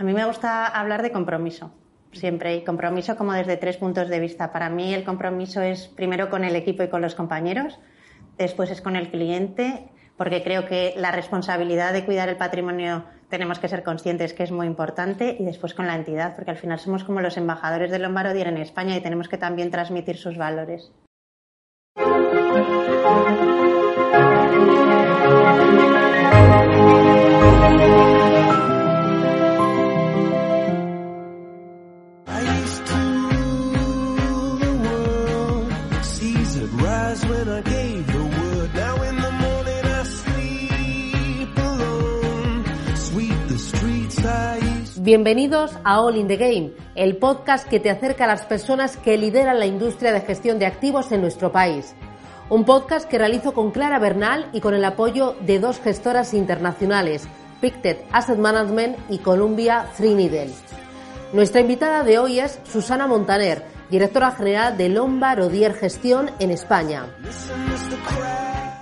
A mí me gusta hablar de compromiso, siempre, y compromiso como desde tres puntos de vista. Para mí el compromiso es primero con el equipo y con los compañeros, después es con el cliente, porque creo que la responsabilidad de cuidar el patrimonio tenemos que ser conscientes que es muy importante, y después con la entidad, porque al final somos como los embajadores de Lombardier en España y tenemos que también transmitir sus valores. Bienvenidos a All in the Game, el podcast que te acerca a las personas que lideran la industria de gestión de activos en nuestro país. Un podcast que realizo con Clara Bernal y con el apoyo de dos gestoras internacionales, Pictet Asset Management y Columbia Threadneedle. Nuestra invitada de hoy es Susana Montaner, directora general de Lombard Odier Gestión en España.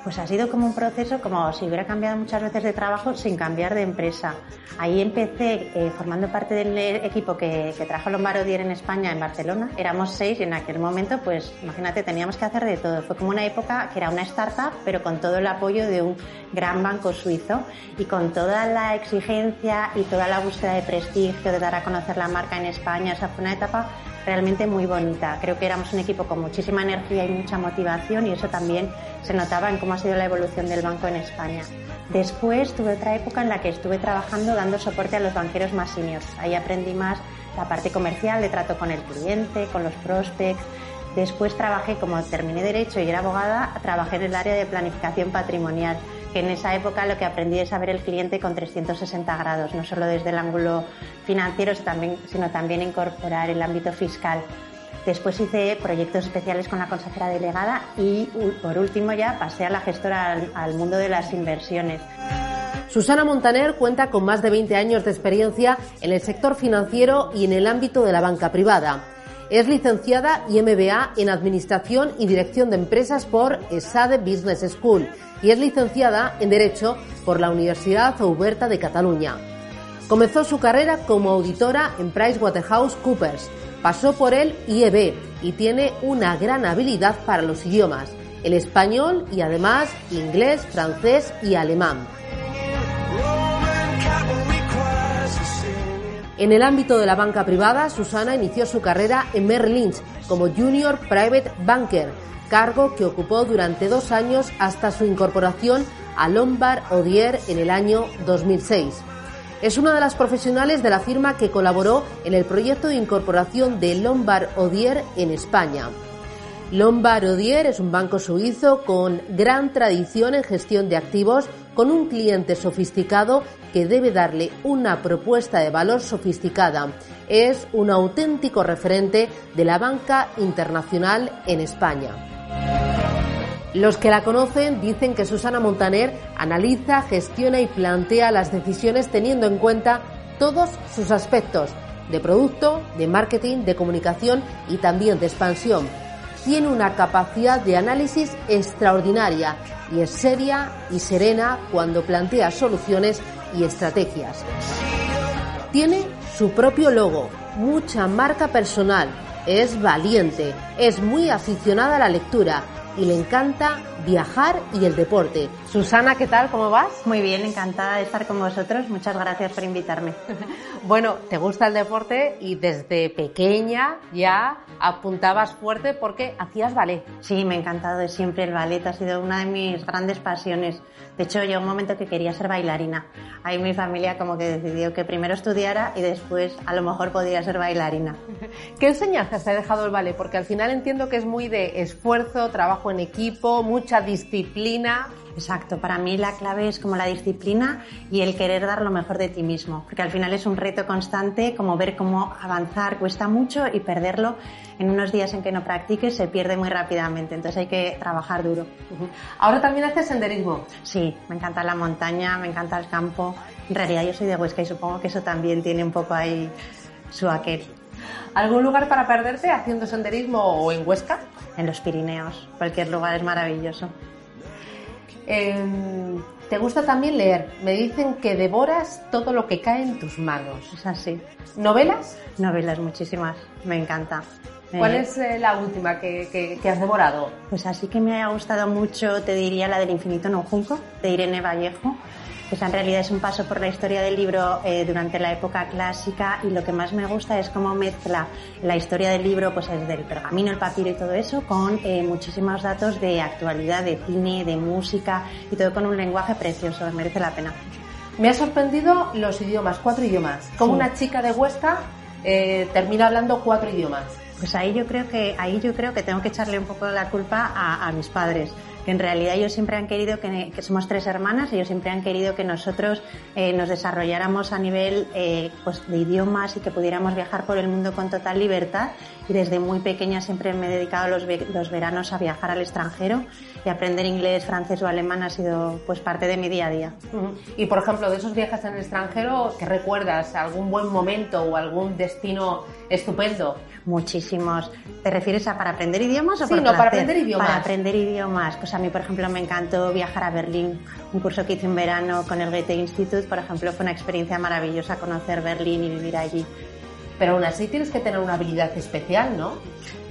Pues ha sido como un proceso, como si hubiera cambiado muchas veces de trabajo sin cambiar de empresa. Ahí empecé eh, formando parte del equipo que, que trajo Lombardier en España, en Barcelona. Éramos seis y en aquel momento, pues imagínate, teníamos que hacer de todo. Fue como una época que era una startup, pero con todo el apoyo de un gran banco suizo y con toda la exigencia y toda la búsqueda de prestigio, de dar a conocer la marca en España. Esa fue una etapa realmente muy bonita. Creo que éramos un equipo con muchísima energía y mucha motivación y eso también se notaba en cómo ha sido la evolución del banco en España. Después tuve otra época en la que estuve trabajando dando soporte a los banqueros más seniors. Ahí aprendí más la parte comercial de trato con el cliente, con los prospects. Después trabajé, como terminé Derecho y era abogada, trabajé en el área de planificación patrimonial en esa época lo que aprendí es a ver el cliente con 360 grados, no solo desde el ángulo financiero, sino también incorporar el ámbito fiscal. Después hice proyectos especiales con la consejera delegada y por último ya pasé a la gestora al, al mundo de las inversiones. Susana Montaner cuenta con más de 20 años de experiencia en el sector financiero y en el ámbito de la banca privada. Es licenciada y MBA en Administración y Dirección de Empresas por ESADE Business School y es licenciada en Derecho por la Universidad Oberta de Cataluña. Comenzó su carrera como auditora en PricewaterhouseCoopers, pasó por el IEB y tiene una gran habilidad para los idiomas, el español y además inglés, francés y alemán. En el ámbito de la banca privada, Susana inició su carrera en Merrill Lynch como Junior Private Banker, cargo que ocupó durante dos años hasta su incorporación a Lombard Odier en el año 2006. Es una de las profesionales de la firma que colaboró en el proyecto de incorporación de Lombard Odier en España. Lombard Odier es un banco suizo con gran tradición en gestión de activos, con un cliente sofisticado que debe darle una propuesta de valor sofisticada. Es un auténtico referente de la banca internacional en España. Los que la conocen dicen que Susana Montaner analiza, gestiona y plantea las decisiones teniendo en cuenta todos sus aspectos de producto, de marketing, de comunicación y también de expansión tiene una capacidad de análisis extraordinaria y es seria y serena cuando plantea soluciones y estrategias. Tiene su propio logo, mucha marca personal, es valiente, es muy aficionada a la lectura y le encanta viajar y el deporte. Susana, ¿qué tal? ¿Cómo vas? Muy bien, encantada de estar con vosotros. Muchas gracias por invitarme. bueno, te gusta el deporte y desde pequeña ya apuntabas fuerte porque hacías ballet. Sí, me ha encantado de siempre el ballet, ha sido una de mis grandes pasiones. De hecho, llegó un momento que quería ser bailarina. Ahí mi familia como que decidió que primero estudiara y después a lo mejor podía ser bailarina. ¿Qué enseñanzas te ha dejado el ballet? Porque al final entiendo que es muy de esfuerzo, trabajo en equipo, mucha disciplina. Exacto, para mí la clave es como la disciplina y el querer dar lo mejor de ti mismo, porque al final es un reto constante, como ver cómo avanzar cuesta mucho y perderlo en unos días en que no practiques se pierde muy rápidamente, entonces hay que trabajar duro. Ahora también haces senderismo. Sí, me encanta la montaña, me encanta el campo. En realidad yo soy de Huesca y supongo que eso también tiene un poco ahí su aquel. ¿Algún lugar para perderte haciendo senderismo o en Huesca? En los Pirineos, cualquier lugar es maravilloso. Em, Te gusta también leer. Me dicen que devoras todo lo que cae en tus manos. Es así. ¿Novelas? Novelas, muchísimas. Me encanta. ¿Cuál es eh, la última que, has devorado? Pues así que me ha gustado mucho, te diría la del infinito no junco, de Irene Vallejo. Esa en realidad es un paso por la historia del libro eh, durante la época clásica y lo que más me gusta es cómo mezcla la historia del libro, pues desde el pergamino, el papiro y todo eso, con eh, muchísimos datos de actualidad, de cine, de música y todo con un lenguaje precioso, merece la pena. Me ha sorprendido los idiomas, cuatro idiomas. Como una chica de Huesca termina hablando cuatro idiomas. Pues ahí yo creo que ahí yo creo que tengo que echarle un poco la culpa a, mis padres que en realidad ellos siempre han querido que, somos tres hermanas, ellos siempre han querido que nosotros eh, nos desarrolláramos a nivel eh, pues de idiomas y que pudiéramos viajar por el mundo con total libertad y desde muy pequeña siempre me he dedicado los, los veranos a viajar al extranjero y aprender inglés, francés o alemán ha sido pues parte de mi día a día. Y por ejemplo, de esos viajes en el extranjero, ¿qué recuerdas? ¿Algún buen momento o algún destino estupendo? Muchísimos. ¿Te refieres a para aprender idiomas o sí, no, para aprender idiomas? Para aprender idiomas. Pues a mí, por ejemplo, me encantó viajar a Berlín. Un curso que hice en verano con el Goethe Institut, por ejemplo, fue una experiencia maravillosa conocer Berlín y vivir allí. Pero aún así tienes que tener una habilidad especial, ¿no?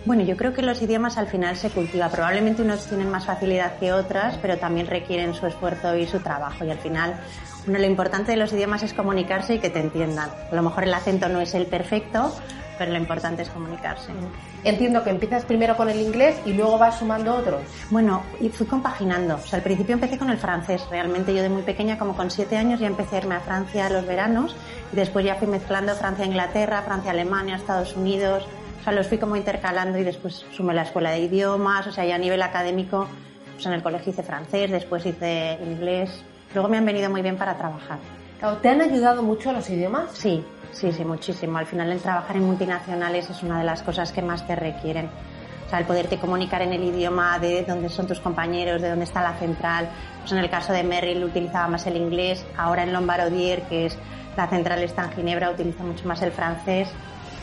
Bueno, yo creo que los idiomas al final se cultiva. Probablemente unos tienen más facilidad que otras, pero también requieren su esfuerzo y su trabajo. Y al final, lo importante de los idiomas es comunicarse y que te entiendan. A lo mejor el acento no es el perfecto, pero lo importante es comunicarse. Entiendo que empiezas primero con el inglés y luego vas sumando otros. Bueno, y fui compaginando. O sea, al principio empecé con el francés. Realmente yo de muy pequeña, como con siete años, ya empecé a irme a Francia a los veranos y después ya fui mezclando Francia-Inglaterra, Francia-Alemania, Estados Unidos. O sea, los fui como intercalando y después sumé la escuela de idiomas. O sea, ya a nivel académico, pues en el colegio hice francés, después hice inglés. Luego me han venido muy bien para trabajar. ¿Te han ayudado mucho los idiomas? Sí, Sí, sí, muchísimo. Al final el trabajar en multinacionales es una de las cosas que más te requieren. O sea, el poderte comunicar en el idioma de dónde son tus compañeros, de dónde está la central. Pues en el caso de Merrill utilizaba más el inglés. Ahora en Lombardier, que es la central está en Ginebra, utiliza mucho más el francés.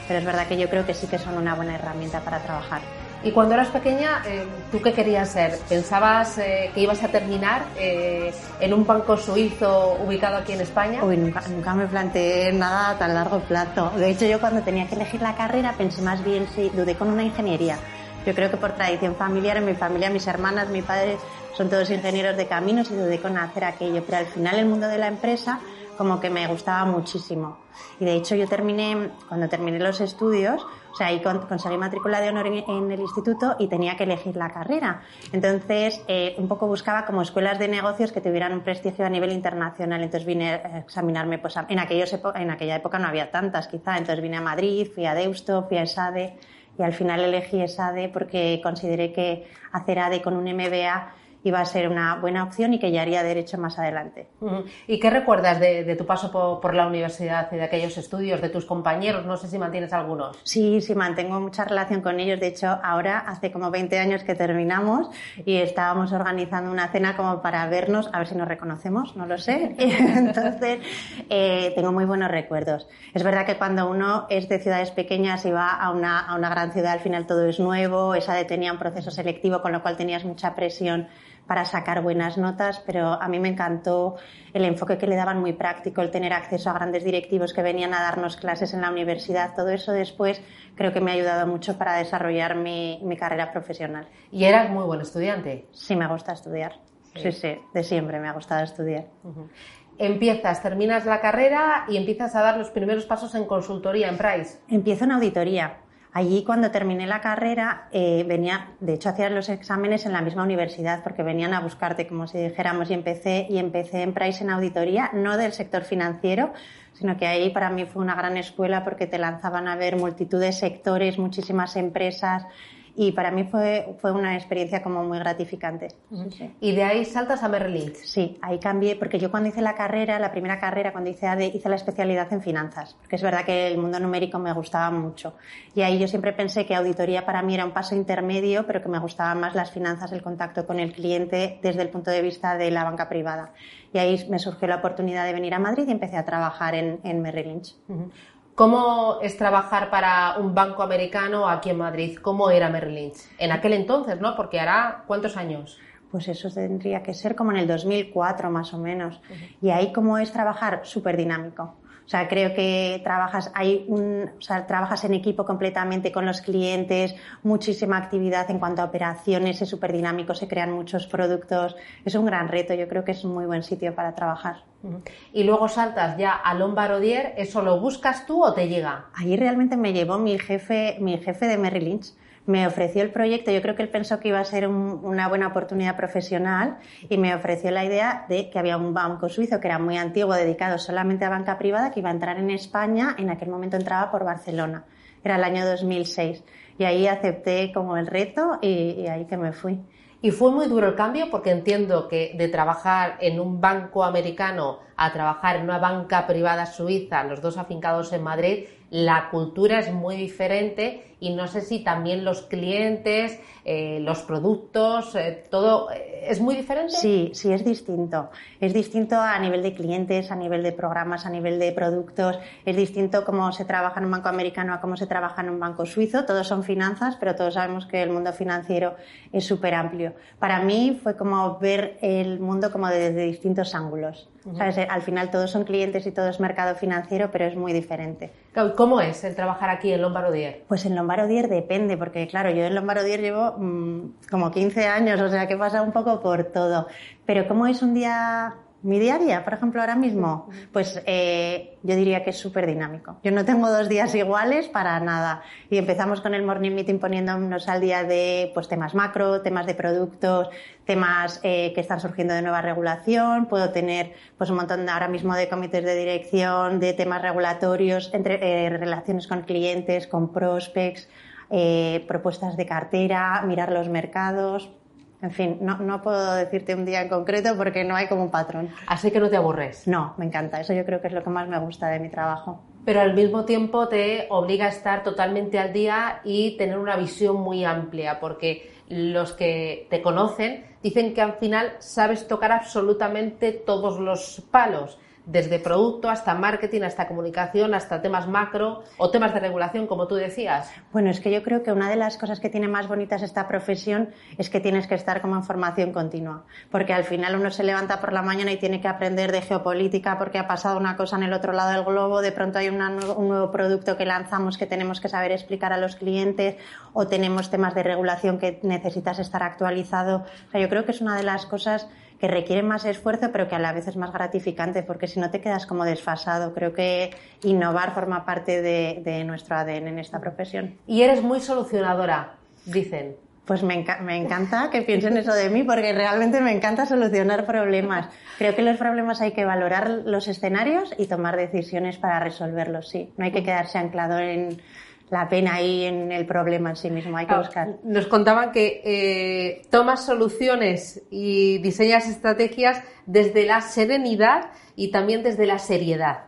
Pero es verdad que yo creo que sí que son una buena herramienta para trabajar. Y cuando eras pequeña, eh, ¿tú qué querías ser? ¿Pensabas eh, que ibas a terminar eh, en un banco suizo ubicado aquí en España? Uy, nunca, nunca me planteé nada a tan largo plazo. De hecho, yo cuando tenía que elegir la carrera pensé más bien si dudé con una ingeniería. Yo creo que por tradición familiar, en mi familia, mis hermanas, mi padre son todos ingenieros de caminos y dudé con hacer aquello. Pero al final el mundo de la empresa como que me gustaba muchísimo. Y de hecho yo terminé, cuando terminé los estudios, o sea, ahí conseguí matrícula de honor en, el instituto y tenía que elegir la carrera. Entonces, eh, un poco buscaba como escuelas de negocios que tuvieran un prestigio a nivel internacional. Entonces vine a examinarme, pues en, aquellos en aquella época no había tantas quizá. Entonces vine a Madrid, fui a Deusto, fui a ESADE y al final elegí ESADE porque consideré que hacer ADE con un MBA iba a ser una buena opción y que ya haría derecho más adelante. ¿Y qué recuerdas de, tu paso por, la universidad y de aquellos estudios, de tus compañeros? No sé si mantienes algunos. Sí, sí, mantengo mucha relación con ellos. De hecho, ahora hace como 20 años que terminamos y estábamos organizando una cena como para vernos, a ver si nos reconocemos, no lo sé. Entonces, eh, tengo muy buenos recuerdos. Es verdad que cuando uno es de ciudades pequeñas y va a una, a una gran ciudad, al final todo es nuevo, esa de tenía un proceso selectivo, con lo cual tenías mucha presión para sacar buenas notas, pero a mí me encantó el enfoque que le daban muy práctico, el tener acceso a grandes directivos que venían a darnos clases en la universidad. Todo eso después creo que me ha ayudado mucho para desarrollar mi, carrera profesional. ¿Y eras muy buen estudiante? Sí, me gusta estudiar. Sí, sí, de siempre me ha gustado estudiar. Empiezas, terminas la carrera y empiezas a dar los primeros pasos en consultoría en Price. Empiezo en auditoría. Allí cuando terminé la carrera eh, venía, de hecho hacías los exámenes en la misma universidad porque venían a buscarte, como si dijéramos, y empecé, y empecé en Price en auditoría, no del sector financiero, sino que ahí para mí fue una gran escuela porque te lanzaban a ver multitud de sectores, muchísimas empresas, y para mí fue, fue una experiencia como muy gratificante. ¿Y de ahí saltas a Merrill Lynch? Sí, ahí cambié, porque yo cuando hice la carrera, la primera carrera, cuando hice ADE, hice la especialidad en finanzas, porque es verdad que el mundo numérico me gustaba mucho. Y ahí yo siempre pensé que auditoría para mí era un paso intermedio, pero que me gustaban más las finanzas, el contacto con el cliente desde el punto de vista de la banca privada. Y ahí me surgió la oportunidad de venir a Madrid y empecé a trabajar en, en Merrill Lynch. ¿Cómo es trabajar para un banco americano aquí en Madrid? ¿Cómo era Merrill Lynch? En aquel entonces, ¿no? Porque hará cuántos años? pues eso tendría que ser como en el 2004 más o menos. Y ahí como es trabajar súper dinámico. O sea, creo que trabajas, hay un, o sea, trabajas en equipo completamente con los clientes, muchísima actividad en cuanto a operaciones, es súper dinámico, se crean muchos productos. Es un gran reto, yo creo que es un muy buen sitio para trabajar. Y luego saltas ya a Lombardier, ¿eso lo buscas tú o te llega? Ahí realmente me llevó mi jefe, mi jefe de Merrill Lynch me ofreció el proyecto, yo creo que él pensó que iba a ser una buena oportunidad profesional y me ofreció la idea de que había un banco suizo que era muy antiguo, dedicado solamente a banca privada, que iba a entrar en España, en aquel momento entraba por Barcelona, era el año 2006. Y ahí acepté como el reto y, y ahí que me fui. Y fue muy duro el cambio porque entiendo que de trabajar en un banco americano a trabajar en una banca privada suiza, los dos afincados en Madrid, la cultura es muy diferente y no sé si también los clientes, eh, los productos, eh, todo eh, es muy diferente. Sí, sí, es distinto. Es distinto a nivel de clientes, a nivel de programas, a nivel de productos. Es distinto cómo se trabaja en un banco americano a cómo se trabaja en un banco suizo. Todos son finanzas, pero todos sabemos que el mundo financiero es súper amplio. Para mí fue como ver el mundo como desde distintos ángulos. Al final todos son clientes y todo es mercado financiero, pero es muy diferente. ¿Cómo es el trabajar aquí en Lombardier? Pues en Lombardier depende, porque claro, yo en Lombardier llevo mm, como 15 años, o sea que pasa un poco por todo. Pero ¿cómo es un día mi día a día, por ejemplo, ahora mismo, pues eh, yo diría que es súper dinámico. Yo no tengo dos días iguales para nada. Y empezamos con el morning meeting poniéndonos al día de pues, temas macro, temas de productos, temas eh, que están surgiendo de nueva regulación. Puedo tener pues, un montón ahora mismo de comités de dirección, de temas regulatorios, entre eh, relaciones con clientes, con prospects, propuestas de cartera, mirar los mercados. En fin, no, puedo decirte un día en concreto porque no hay como un patrón. Así que no te aburres. No, me encanta. Eso yo creo que es lo que más me gusta de mi trabajo. Pero al mismo tiempo te obliga a estar totalmente al día y tener una visión muy amplia, porque los que te conocen dicen que al final sabes tocar absolutamente todos los palos desde producto hasta marketing, hasta comunicación, hasta temas macro o temas de regulación, como tú decías? Bueno, es que yo creo que una de las cosas que tiene más bonitas esta profesión es que tienes que estar como en formación continua, porque al final uno se levanta por la mañana y tiene que aprender de geopolítica porque ha pasado una cosa en el otro lado del globo, de pronto hay un nuevo producto que lanzamos que tenemos que saber explicar a los clientes o tenemos temas de regulación que necesitas estar actualizado. O sea, yo creo que es una de las cosas que requiere más esfuerzo, pero que a la vez es más gratificante, porque si no te quedas como desfasado. Creo que innovar forma parte de, nuestro ADN en esta profesión. Y eres muy solucionadora, dicen. Pues me, me, encanta que piensen eso de mí porque realmente me encanta solucionar problemas. Creo que los problemas hay que valorar los escenarios y tomar decisiones para resolverlos, sí. No hay que quedarse anclado en la pena ahí en el problema en sí mismo, hay que buscar. Nos contaban que eh, tomas soluciones y diseñas estrategias desde la serenidad y también desde la seriedad.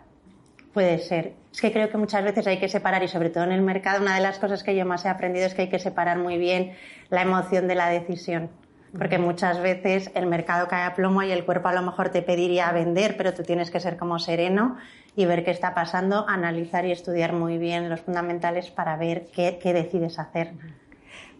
Puede ser. Es que creo que muchas veces hay que separar y sobre todo en el mercado una de las cosas que yo más he aprendido es que hay que separar muy bien la emoción de la decisión porque muchas veces el mercado cae a plomo y el cuerpo a lo mejor te pediría vender, pero tú tienes que ser como sereno y ver qué está pasando, analizar y estudiar muy bien los fundamentales para ver qué, decides hacer.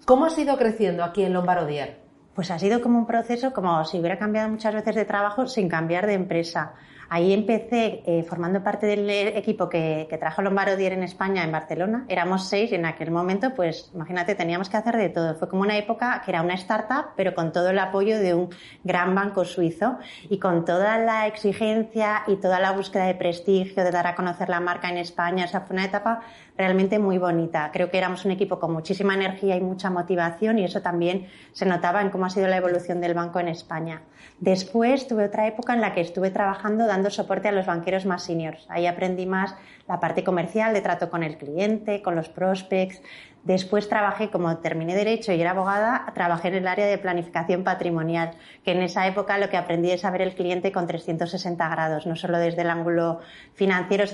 ¿Cómo has ido creciendo aquí en Lombardier? Pues ha sido como un proceso, como si hubiera cambiado muchas veces de trabajo sin cambiar de empresa. Ahí empecé eh, formando parte del equipo que, que trajo Lombardier en España, en Barcelona. Éramos seis y en aquel momento, pues imagínate, teníamos que hacer de todo. Fue como una época que era una startup, pero con todo el apoyo de un gran banco suizo y con toda la exigencia y toda la búsqueda de prestigio, de dar a conocer la marca en España. O sea, fue una etapa realmente muy bonita. Creo que éramos un equipo con muchísima energía y mucha motivación y eso también se notaba en cómo ha sido la evolución del banco en España. Después tuve otra época en la que estuve trabajando dando soporte a los banqueros más seniors. Ahí aprendí más la parte comercial de trato con el cliente, con los prospects. Después trabajé, como terminé Derecho y era abogada, trabajé en el área de planificación patrimonial, que en esa época lo que aprendí es saber el cliente con 360 grados, no solo desde el ángulo financiero,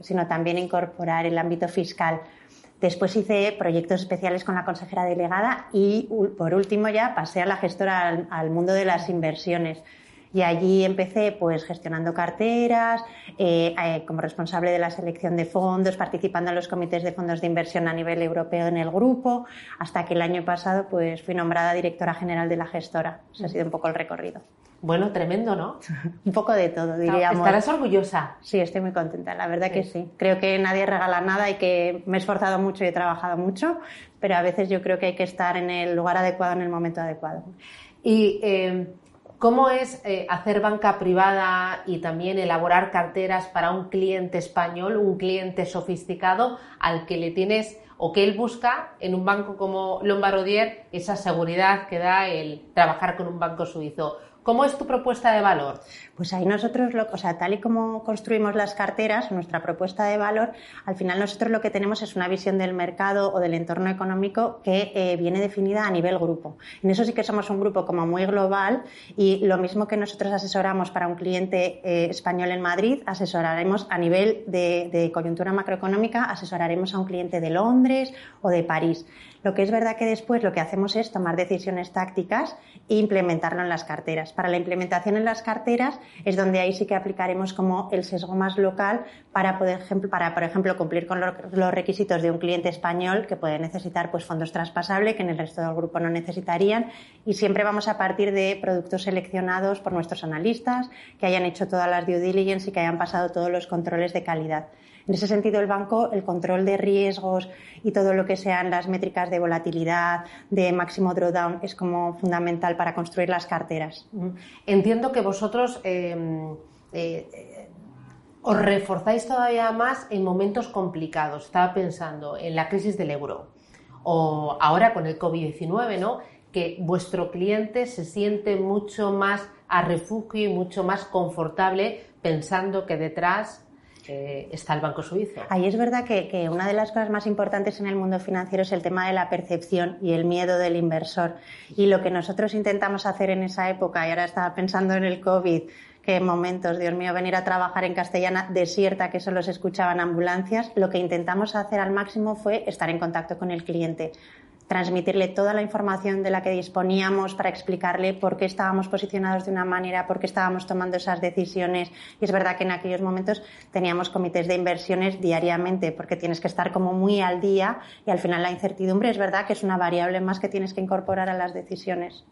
sino también incorporar el ámbito fiscal. Después hice proyectos especiales con la consejera delegada y, por último, ya pasé a la gestora al, mundo de las inversiones. Y allí empecé pues gestionando carteras, eh, eh, como responsable de la selección de fondos, participando en los comités de fondos de inversión a nivel europeo en el grupo, hasta que el año pasado pues fui nombrada directora general de la gestora. Ese ha sido un poco el recorrido. Bueno, tremendo, ¿no? un poco de todo, diríamos. ¿Estarás orgullosa? Sí, estoy muy contenta, la verdad que sí. Creo que nadie regala nada y que me he esforzado mucho y he trabajado mucho, pero a veces yo creo que hay que estar en el lugar adecuado en el momento adecuado. Y eh, ¿Cómo es eh, hacer banca privada y también elaborar carteras para un cliente español, un cliente sofisticado al que le tienes o que él busca en un banco como Lombardier esa seguridad que da el trabajar con un banco suizo? ¿Cómo es tu propuesta de valor? Pues ahí nosotros, lo, o sea, tal y como construimos las carteras, nuestra propuesta de valor, al final nosotros lo que tenemos es una visión del mercado o del entorno económico que eh, viene definida a nivel grupo. En eso sí que somos un grupo como muy global y lo mismo que nosotros asesoramos para un cliente eh, español en Madrid, asesoraremos a nivel de, de coyuntura macroeconómica, asesoraremos a un cliente de Londres o de París. Lo que es verdad que después lo que hacemos es tomar decisiones tácticas e implementarlo en las carteras. Para la implementación en las carteras es donde ahí sí que aplicaremos como el sesgo más local para, poder, para por ejemplo, cumplir con los requisitos de un cliente español que puede necesitar pues, fondos traspasables que en el resto del grupo no necesitarían y siempre vamos a partir de productos seleccionados por nuestros analistas que hayan hecho todas las due diligence y que hayan pasado todos los controles de calidad. En ese sentido, el banco, el control de riesgos y todo lo que sean las métricas de volatilidad, de máximo drawdown, es como fundamental para construir las carteras. Entiendo que vosotros em, eh, os reforzáis todavía más en momentos complicados. Estaba pensando en la crisis del euro o ahora con el COVID-19, ¿no? Que vuestro cliente se siente mucho más a refugio y mucho más confortable pensando que detrás está el Banco Suizo. Ahí es verdad que, una de las cosas más importantes en el mundo financiero es el tema de la percepción y el miedo del inversor. Y lo que nosotros intentamos hacer en esa época, y ahora estaba pensando en el COVID, que en momentos, Dios mío, venir a trabajar en castellana desierta, que solo se escuchaban ambulancias, lo que intentamos hacer al máximo fue estar en contacto con el cliente transmitirle toda la información de la que disponíamos para explicarle por qué estábamos posicionados de una manera, por qué estábamos tomando esas decisiones. Y es verdad que en aquellos momentos teníamos comités de inversiones diariamente, porque tienes que estar como muy al día y al final la incertidumbre es verdad que es una variable más que tienes que incorporar a las decisiones.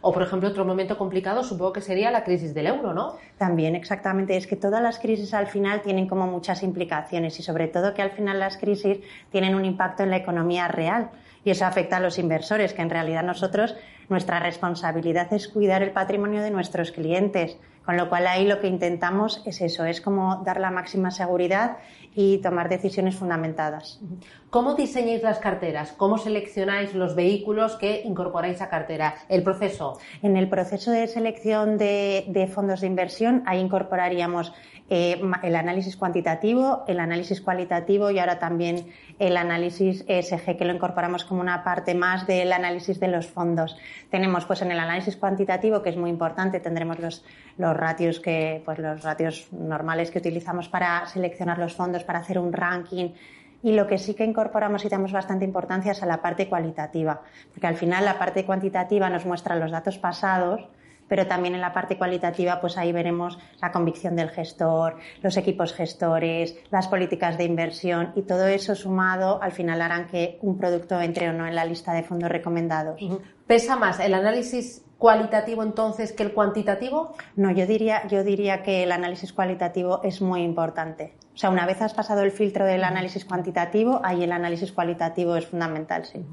O, por ejemplo, otro momento complicado supongo que sería la crisis del euro, ¿no? También, exactamente. Es que todas las crisis al final tienen como muchas implicaciones y sobre todo que al final las crisis tienen un impacto en la economía real y eso afecta a los inversores, que en realidad nosotros, nuestra responsabilidad es cuidar el patrimonio de nuestros clientes, con lo cual ahí lo que intentamos es eso, es como dar la máxima seguridad y tomar decisiones fundamentadas. ¿Cómo diseñáis las carteras? ¿Cómo seleccionáis los vehículos que incorporáis a cartera? ¿El proceso? En el proceso de selección de, de fondos de inversión, ahí incorporaríamos eh, el análisis cuantitativo, el análisis cualitativo y ahora también el análisis ESG, que lo incorporamos como una parte más del análisis de los fondos. Tenemos, pues, en el análisis cuantitativo, que es muy importante, tendremos los, los ratios que, pues, los ratios normales que utilizamos para seleccionar los fondos, para hacer un ranking. Y lo que sí que incorporamos y damos bastante importancia es a la parte cualitativa, porque al final la parte cuantitativa nos muestra los datos pasados, pero también en la parte cualitativa, pues ahí veremos la convicción del gestor, los equipos gestores, las políticas de inversión y todo eso sumado al final harán que un producto entre o no en la lista de fondos recomendados. ¿Pesa más el análisis cualitativo entonces que el cuantitativo? No, yo diría, yo diría que el análisis cualitativo es muy importante. O sea, una vez has pasado el filtro del análisis cuantitativo, ahí el análisis cualitativo es fundamental, sí.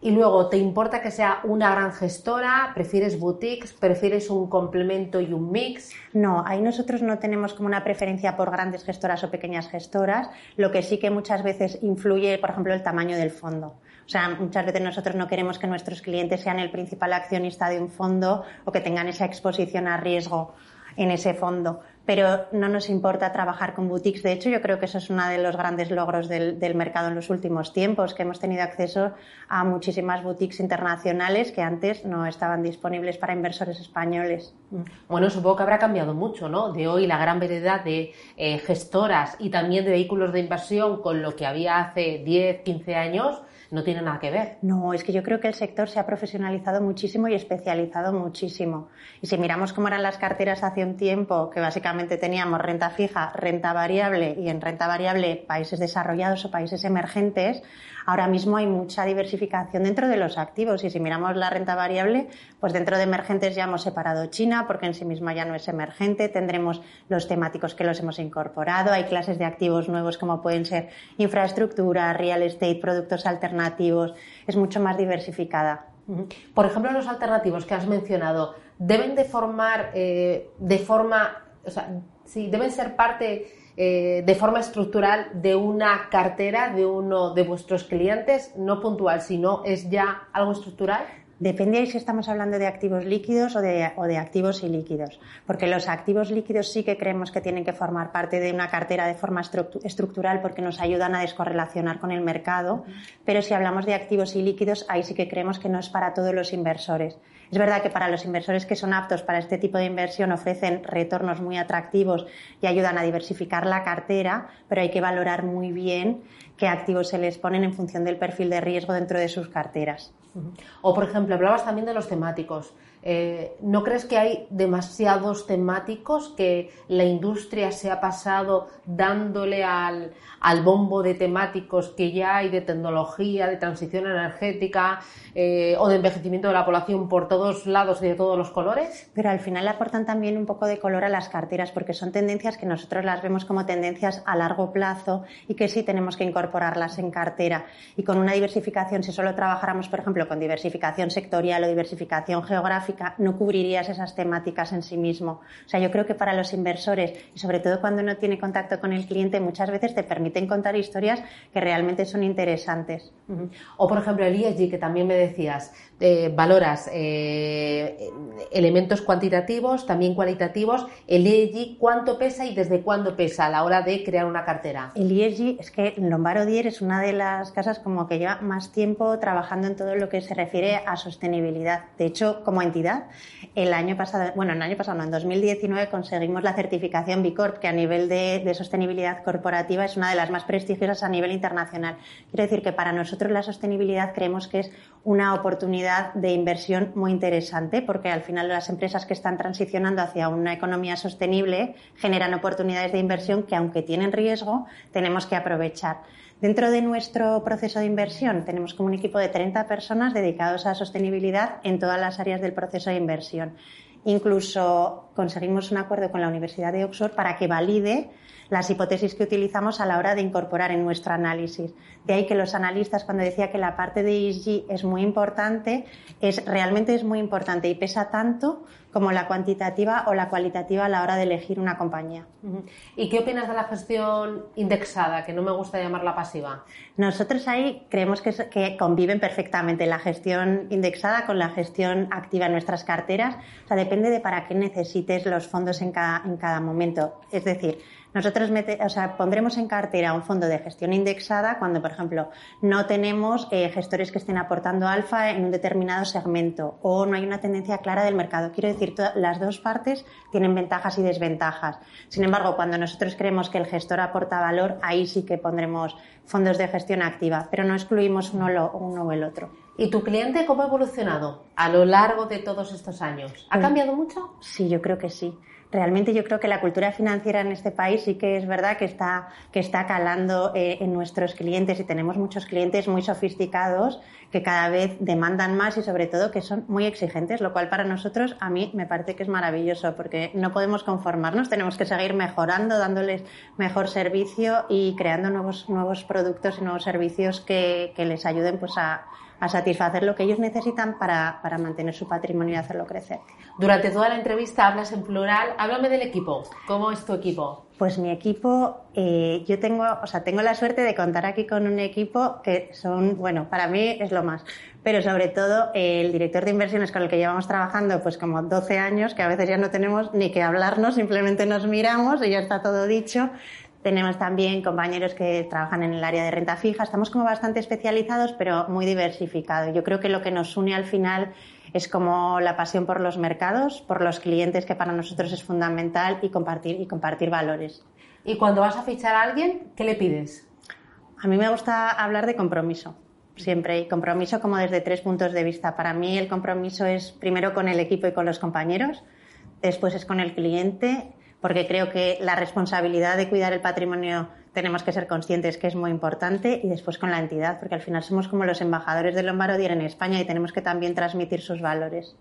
Y luego, ¿te importa que sea una gran gestora? ¿Prefieres boutiques? ¿Prefieres un complemento y un mix? No, ahí nosotros no tenemos como una preferencia por grandes gestoras o pequeñas gestoras. Lo que sí que muchas veces influye, por ejemplo, el tamaño del fondo. O sea, muchas veces nosotros no queremos que nuestros clientes sean el principal accionista de un fondo o que tengan esa exposición a riesgo en ese fondo pero no nos importa trabajar con boutiques. De hecho, yo creo que eso es uno de los grandes logros del, mercado en los últimos tiempos, que hemos tenido acceso a muchísimas boutiques internacionales que antes no estaban disponibles para inversores españoles. Bueno, supongo que habrá cambiado mucho, ¿no? De hoy la gran variedad de eh, gestoras y también de vehículos de inversión con lo que había hace 10, 15 años no tiene nada que ver. No, es que yo creo que el sector se ha profesionalizado muchísimo y especializado muchísimo. Y si miramos cómo eran las carteras hace un tiempo, que básicamente teníamos renta fija, renta variable y en renta variable países desarrollados o países emergentes, ahora mismo hay mucha diversificación dentro de los activos. Y si miramos la renta variable, pues dentro de emergentes ya hemos separado China, porque en sí misma ya no es emergente. Tendremos los temáticos que los hemos incorporado. Hay clases de activos nuevos como pueden ser infraestructura, real estate, productos alternativos. Es mucho más diversificada. Por ejemplo, los alternativos que has mencionado, ¿deben de formar eh, de forma, o sea, sí, deben ser parte eh, de forma estructural de una cartera de uno de vuestros clientes, no puntual, sino es ya algo estructural? Depende si estamos hablando de activos líquidos o de, o de, activos ilíquidos, porque los activos líquidos sí que creemos que tienen que formar parte de una cartera de forma estructural porque nos ayudan a descorrelacionar con el mercado, pero si hablamos de activos ilíquidos, ahí sí que creemos que no es para todos los inversores. Es verdad que para los inversores que son aptos para este tipo de inversión ofrecen retornos muy atractivos y ayudan a diversificar la cartera, pero hay que valorar muy bien qué activos se les ponen en función del perfil de riesgo dentro de sus carteras. O, por ejemplo, hablabas también de los temáticos. Eh, ¿No crees que hay demasiados temáticos que la industria se ha pasado dándole al, al bombo de temáticos que ya hay de tecnología, de transición energética eh, o de envejecimiento de la población por todos lados y de todos los colores? Pero al final aportan también un poco de color a las carteras porque son tendencias que nosotros las vemos como tendencias a largo plazo y que sí tenemos que incorporarlas en cartera. Y con una diversificación, si solo trabajáramos, por ejemplo, con diversificación sectorial o diversificación geográfica, no cubrirías esas temáticas en sí mismo. O sea, yo creo que para los inversores y sobre todo cuando no tiene contacto con el cliente, muchas veces te permite permiten contar historias que realmente son interesantes. O, por ejemplo, el ESG, que también me decías, eh, valoras eh, elementos cuantitativos, también cualitativos. El ESG, ¿cuánto pesa y desde cuándo pesa a la hora de crear una cartera? El ESG es que Lombaro Dier es una de las casas como que lleva más tiempo trabajando en todo lo que se refiere a sostenibilidad. De hecho, como entidad, el año pasado, bueno, el año pasado, no, en 2019 conseguimos la certificación B Corp, que a nivel de, de sostenibilidad corporativa es una de las más prestigiosas a nivel internacional. Quiero decir que para nosotros la sostenibilidad creemos que es una oportunidad de inversión muy interesante porque al final las empresas que están transicionando hacia una economía sostenible generan oportunidades de inversión que aunque tienen riesgo tenemos que aprovechar. Dentro de nuestro proceso de inversión tenemos como un equipo de 30 personas dedicados a sostenibilidad en todas las áreas del proceso de inversión. Incluso conseguimos un acuerdo con la Universidad de Oxford para que valide las hipótesis que utilizamos a la hora de incorporar en nuestro análisis. De ahí que los analistas, cuando decía que la parte de ESG es muy importante, es realmente es muy importante y pesa tanto como la cuantitativa o la cualitativa a la hora de elegir una compañía. ¿Y qué opinas de la gestión indexada, que no me gusta llamarla pasiva? Nosotros ahí creemos que, conviven perfectamente la gestión indexada con la gestión activa en nuestras carteras. O sea, depende de para qué necesites los fondos en cada, en cada momento. Es decir, nosotros o sea, pondremos en cartera un fondo de gestión indexada cuando, por ejemplo, no tenemos eh, gestores que estén aportando alfa en un determinado segmento o no hay una tendencia clara del mercado. Quiero decir, las dos partes tienen ventajas y desventajas. Sin embargo, cuando nosotros creemos que el gestor aporta valor, ahí sí que pondremos fondos de gestión activa, pero no excluimos uno, uno o el otro. ¿Y tu cliente cómo ha evolucionado a lo largo de todos estos años? ¿Ha cambiado mucho? Sí, yo creo que sí realmente yo creo que la cultura financiera en este país sí que es verdad que está, que está calando eh, en nuestros clientes y tenemos muchos clientes muy sofisticados que cada vez demandan más y sobre todo que son muy exigentes, lo cual para nosotros a mí me parece que es maravilloso porque no podemos conformarnos, tenemos que seguir mejorando, dándoles mejor servicio y creando nuevos, nuevos productos y nuevos servicios que, que les ayuden pues a a satisfacer lo que ellos necesitan para, para mantener su patrimonio y hacerlo crecer. Durante toda la entrevista hablas en plural. Háblame del equipo. ¿Cómo es tu equipo? Pues mi equipo, eh, yo tengo, o sea, tengo la suerte de contar aquí con un equipo que son, bueno, para mí es lo más. Pero sobre todo el director de inversiones con el que llevamos trabajando, pues como 12 años, que a veces ya no tenemos ni que hablarnos, simplemente nos miramos y ya está todo dicho. Tenemos también compañeros que trabajan en el área de renta fija. Estamos como bastante especializados, pero muy diversificados. Yo creo que lo que nos une al final es como la pasión por los mercados, por los clientes, que para nosotros es fundamental, y compartir, y compartir valores. Y cuando vas a fichar a alguien, ¿qué le pides? A mí me gusta hablar de compromiso, siempre, y compromiso como desde tres puntos de vista. Para mí el compromiso es primero con el equipo y con los compañeros, después es con el cliente porque creo que la responsabilidad de cuidar el patrimonio tenemos que ser conscientes que es muy importante y después con la entidad, porque al final somos como los embajadores de Lombardier en España y tenemos que también transmitir sus valores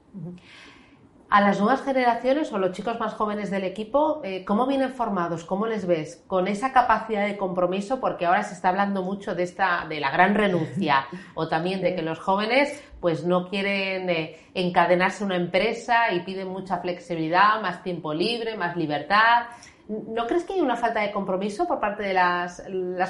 a las nuevas generaciones o los chicos más jóvenes del equipo, eh, ¿cómo vienen formados? ¿Cómo les ves? Con esa capacidad de compromiso, porque ahora se está hablando mucho de esta, de la gran renuncia, o también de que los jóvenes pues no quieren eh, encadenarse a una empresa y piden mucha flexibilidad, más tiempo libre, más libertad. ¿No crees que hay una falta de compromiso por parte de las,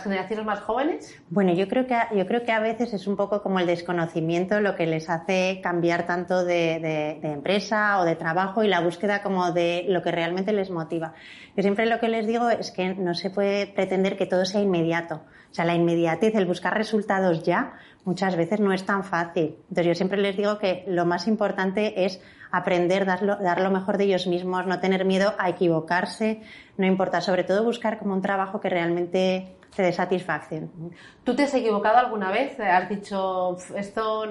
generaciones más jóvenes? Bueno, yo creo, que, yo creo que a veces es un poco como el desconocimiento lo que les hace cambiar tanto de, empresa o de trabajo y la búsqueda como de lo que realmente les motiva. Yo siempre lo que les digo es que no se puede pretender que todo sea inmediato. O sea, la inmediatez, el buscar resultados ya, muchas veces no es tan fácil. Entonces yo siempre les digo que lo más importante es aprender, dar lo, dar lo mejor de ellos mismos, no tener miedo a equivocarse, no importa, sobre todo buscar como un trabajo que realmente te dé satisfacción. ¿Tú te has equivocado alguna vez? ¿Has dicho, esto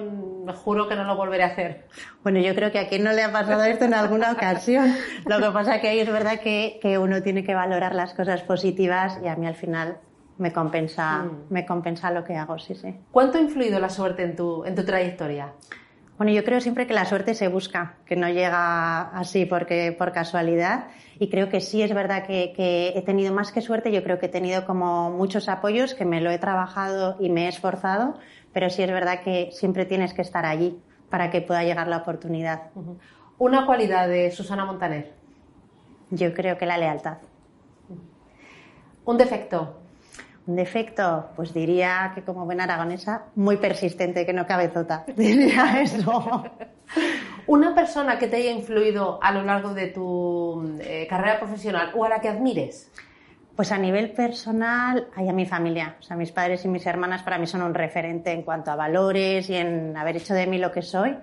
juro que no lo volveré a hacer? Bueno, yo creo que a quien no le ha pasado esto en alguna ocasión. Lo que pasa que ahí es verdad que, que uno tiene que valorar las cosas positivas y a mí al final me compensa, mm. me compensa lo que hago, sí, sí. ¿Cuánto ha influido la suerte en tu, en tu trayectoria? Bueno, yo creo siempre que la suerte se busca, que no llega así porque por casualidad. Y creo que sí es verdad que, he tenido más que suerte. Yo creo que he tenido como muchos apoyos, que me lo he trabajado y me he esforzado. Pero sí es verdad que siempre tienes que estar allí para que pueda llegar la oportunidad. Una cualidad de Susana Montaner. Yo creo que la lealtad. Un defecto. Defecto, pues diría que como buena aragonesa, muy persistente, que no cabezota. Diría eso. Una persona que te haya influido a lo largo de tu eh, carrera profesional o a la que admires. Pues a nivel personal, hay a mi familia. O sea, mis padres y mis hermanas para mí son un referente en cuanto a valores y en haber hecho de mí lo que soy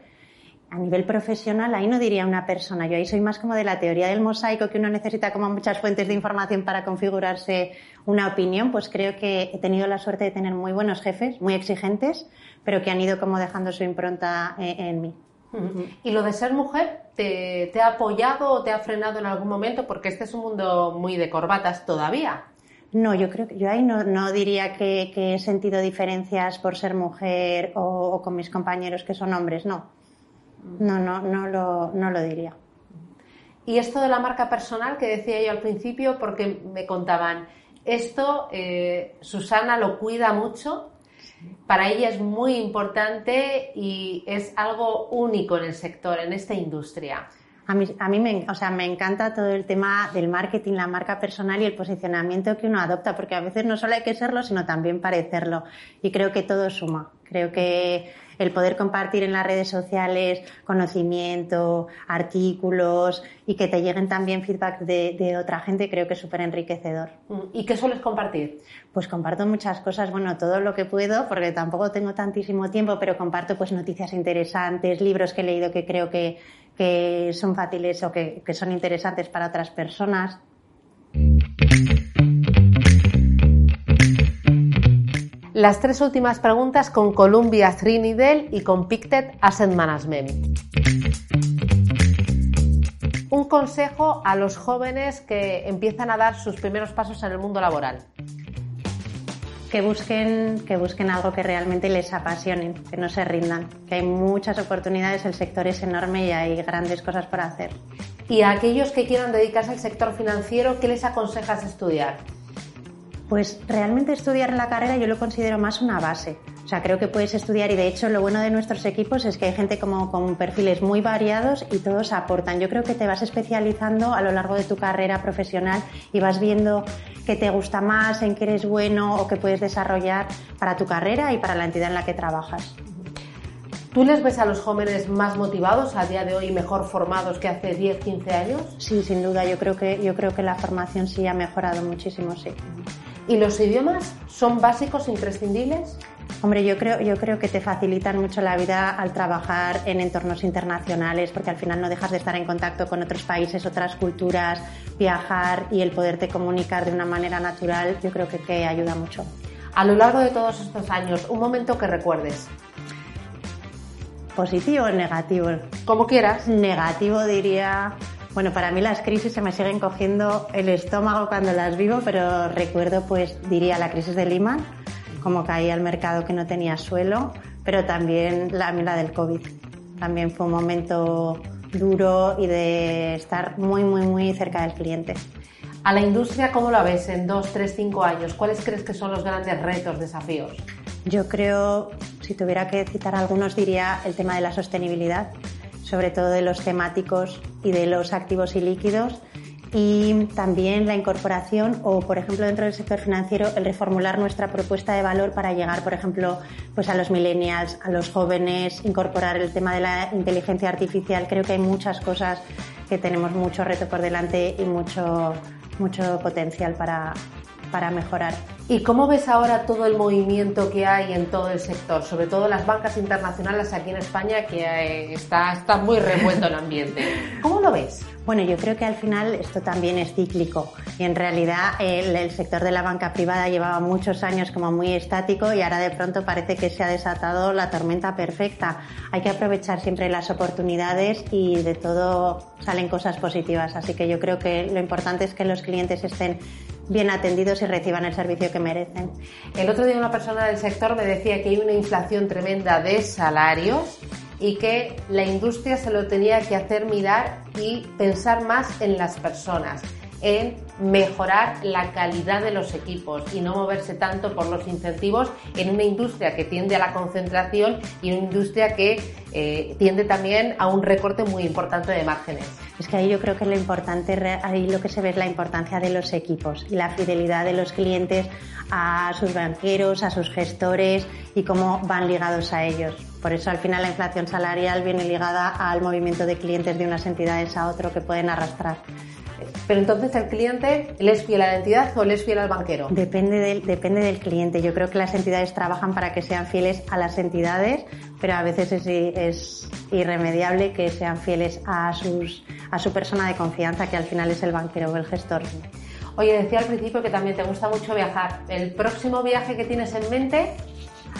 a nivel profesional, ahí no diría una persona. Yo ahí soy más como de la teoría del mosaico, que uno necesita como muchas fuentes de información para configurarse una opinión. Pues creo que he tenido la suerte de tener muy buenos jefes, muy exigentes, pero que han ido como dejando su impronta eh, en, mí. ¿Y lo de ser mujer te, ha apoyado o te ha frenado en algún momento? Porque este es un mundo muy de corbatas todavía. No, yo creo que yo ahí no, diría que, he sentido diferencias por ser mujer o con mis compañeros que son hombres, no. No, no, no lo, no lo diría. Y esto de la marca personal que decía yo al principio, porque me contaban, esto eh, Susana lo cuida mucho, para ella es muy importante y es algo único en el sector, en esta industria. A mí, a mí me, o sea, me encanta todo el tema del marketing, la marca personal y el posicionamiento que uno adopta, porque a veces no solo hay que serlo, sino también parecerlo. Y creo que todo suma. Creo que el poder compartir en las redes sociales conocimiento, artículos y que te lleguen también feedback de, otra gente, creo que es súper enriquecedor. Mm, ¿Y qué sueles compartir? Pues comparto muchas cosas, bueno, todo lo que puedo, porque tampoco tengo tantísimo tiempo, pero comparto pues noticias interesantes, libros que he leído que creo que, son fáciles o que son interesantes para otras personas. Las tres últimas preguntas con Columbia Trinidad y con Pictet Asset Management. Un consejo a los jóvenes que empiezan a dar sus primeros pasos en el mundo laboral. Que busquen, que busquen algo que realmente les apasione, que no se rindan, que hay muchas oportunidades, el sector es enorme y hay grandes cosas por hacer. Y a aquellos que quieran dedicarse al sector financiero, ¿qué les aconsejas estudiar? Pues realmente estudiar la carrera yo lo considero más una base. O sea, creo que puedes estudiar y de hecho lo bueno de nuestros equipos es que hay gente como con perfiles muy variados y todos aportan. Yo creo que te vas especializando a lo largo de tu carrera profesional y vas viendo qué te gusta más, en qué eres bueno o qué puedes desarrollar para tu carrera y para la entidad en la que trabajas. ¿Tú les ves a los jóvenes más motivados a día de hoy, mejor formados que hace 10, 15 años? Sí, sin duda. Yo creo que, yo creo que la formación sí ha mejorado muchísimo, sí. ¿Y los idiomas son básicos, imprescindibles? Hombre, yo creo, yo creo que te facilitan mucho la vida al trabajar en entornos internacionales, porque al final no dejas de estar en contacto con otros países, otras culturas, viajar y el poderte comunicar de una manera natural, yo creo que, que ayuda mucho. A lo largo de todos estos años, un momento que recuerdes. ¿Positivo o negativo? Como quieras. Negativo diría bueno, para mí las crisis se me siguen cogiendo el estómago cuando las vivo, pero recuerdo, pues, diría la crisis de Lima, como caía el mercado que no tenía suelo, pero también la, la del COVID. También fue un momento duro y de estar muy, muy, muy cerca del cliente. A la industria, ¿cómo la ves en dos, tres, cinco años? ¿Cuáles crees que son los grandes retos, desafíos? Yo creo, si tuviera que citar algunos, diría el tema de la sostenibilidad sobre todo de los temáticos y de los activos y líquidos y también la incorporación o, por ejemplo, dentro del sector financiero, el reformular nuestra propuesta de valor para llegar, por ejemplo, pues a los millennials, a los jóvenes, incorporar el tema de la inteligencia artificial. Creo que hay muchas cosas que tenemos mucho reto por delante y mucho, mucho potencial para, para mejorar. ¿Y cómo ves ahora todo el movimiento que hay en todo el sector, sobre todo las bancas internacionales aquí en España, que eh, está, está muy revuelto el ambiente? ¿Cómo lo ves? Bueno, yo creo que al final esto también es cíclico y en realidad el, el, sector de la banca privada llevaba muchos años como muy estático y ahora de pronto parece que se ha desatado la tormenta perfecta. Hay que aprovechar siempre las oportunidades y de todo salen cosas positivas. Así que yo creo que lo importante es que los clientes estén bien atendidos y reciban el servicio que merecen. El otro día una persona del sector me decía que hay una inflación tremenda de salarios y que la industria se lo tenía que hacer mirar y pensar más en las personas, en mejorar la calidad de los equipos y no moverse tanto por los incentivos en una industria que tiende a la concentración y una industria que eh, tiende también a un recorte muy importante de márgenes. Es que ahí yo creo que lo importante, ahí lo que se ve es la importancia de los equipos y la fidelidad de los clientes a sus banqueros, a sus gestores y cómo van ligados a ellos. Por eso al final la inflación salarial viene ligada al movimiento de clientes de unas entidades a otro que pueden arrastrar. Pero entonces el cliente, ¿le es fiel a la entidad o le es fiel al banquero? Depende del, depende del cliente. Yo creo que las entidades trabajan para que sean fieles a las entidades, pero a veces es, es irremediable que sean fieles a, sus, a su persona de confianza, que al final es el banquero o el gestor. Oye, decía al principio que también te gusta mucho viajar. ¿El próximo viaje que tienes en mente?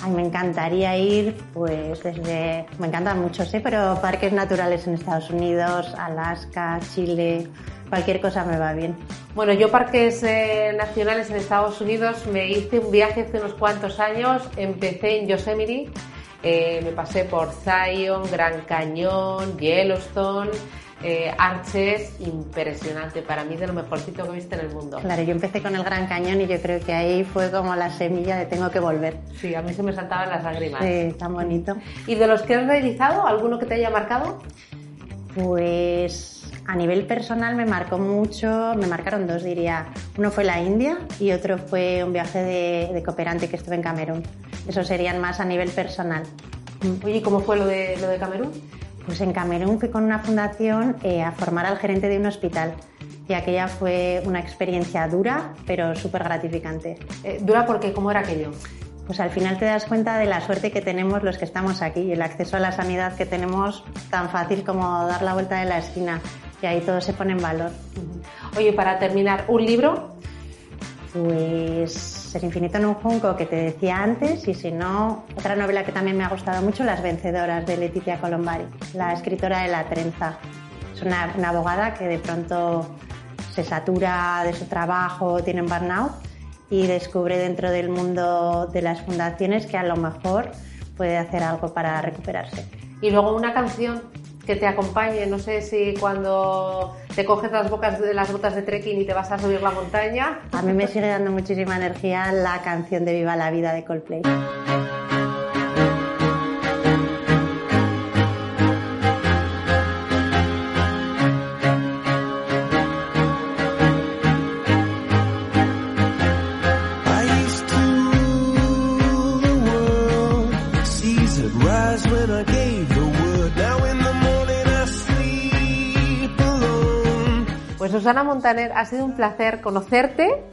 Ay, me encantaría ir, pues desde, me encantan muchos, ¿eh? pero parques naturales en Estados Unidos, Alaska, Chile, cualquier cosa me va bien. Bueno, yo parques eh, nacionales en Estados Unidos me hice un viaje hace unos cuantos años, empecé en Yosemite, eh, me pasé por Zion, Gran Cañón, Yellowstone, eh, Arches, impresionante, para mí de lo mejorcito que he visto en el mundo. Claro, yo empecé con el Gran Cañón y yo creo que ahí fue como la semilla de tengo que volver. Sí, a mí se me saltaban las lágrimas. Sí, tan bonito. ¿Y de los que has realizado, alguno que te haya marcado? Pues a nivel personal me marcó mucho, me marcaron dos diría. Uno fue la India y otro fue un viaje de, cooperante que estuve en Camerún. Esos serían más a nivel personal. Oye, ¿cómo fue lo de, lo de Camerún? Pues en Camerún fui con una fundación eh, a formar al gerente de un hospital y aquella fue una experiencia dura, pero súper gratificante. Eh, ¿Dura porque cómo era aquello? Pues al final te das cuenta de la suerte que tenemos los que estamos aquí y el acceso a la sanidad que tenemos tan fácil como dar la vuelta de la esquina y ahí todo se pone en valor. Oye, para terminar, ¿un libro? Pues El infinito en un junco que te decía antes y si no, otra novela que también me ha gustado mucho, Las vencedoras de Leticia Colombari, la escritora de La trenza. Es una, una abogada que de pronto se satura de su trabajo, tiene un burnout y descubre dentro del mundo de las fundaciones que a lo mejor puede hacer algo para recuperarse. Y luego una canción que te acompañe, no sé si cuando te coges las, bocas las botas de trekking y te vas a subir la montaña. A mí me sigue dando muchísima energía la canción de Viva la Vida de Coldplay. Susana Montaner, ha sido un placer conocerte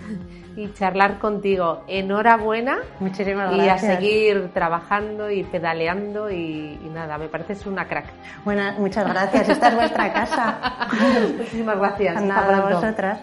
y charlar contigo. Enhorabuena. Muchísimas gracias. Y a seguir trabajando y pedaleando y, nada, me pareces una crack. Bueno, muchas gracias. Esta es vuestra casa. Muchísimas gracias. Nada, para vosotras.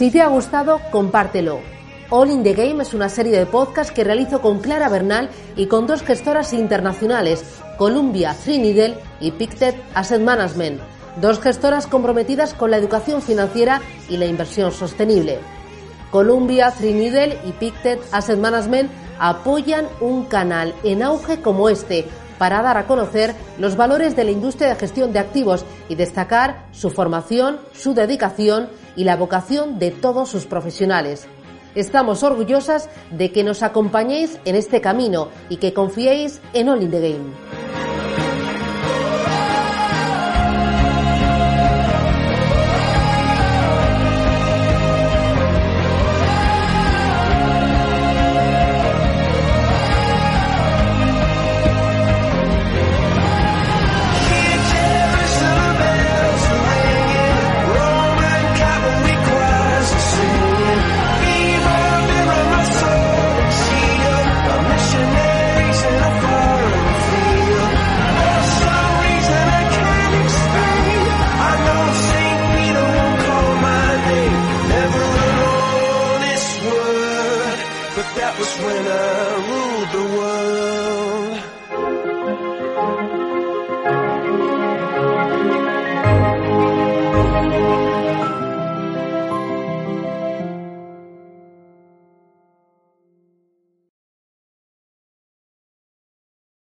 Si te ha gustado, compártelo. All in the Game es una serie de podcasts que realizo con Clara Bernal y con dos gestoras internacionales, Columbia Trinidad y Pictet Asset Management, dos gestoras comprometidas con la educación financiera y la inversión sostenible. Columbia, Trinidad y Pictet Asset Management apoyan un canal en auge como este para dar a conocer los valores de la industria de gestión de activos y destacar su formación, su dedicación y la vocación de todos sus profesionales. Estamos orgullosas de que nos acompañéis en este camino y que confiéis en All in the Game.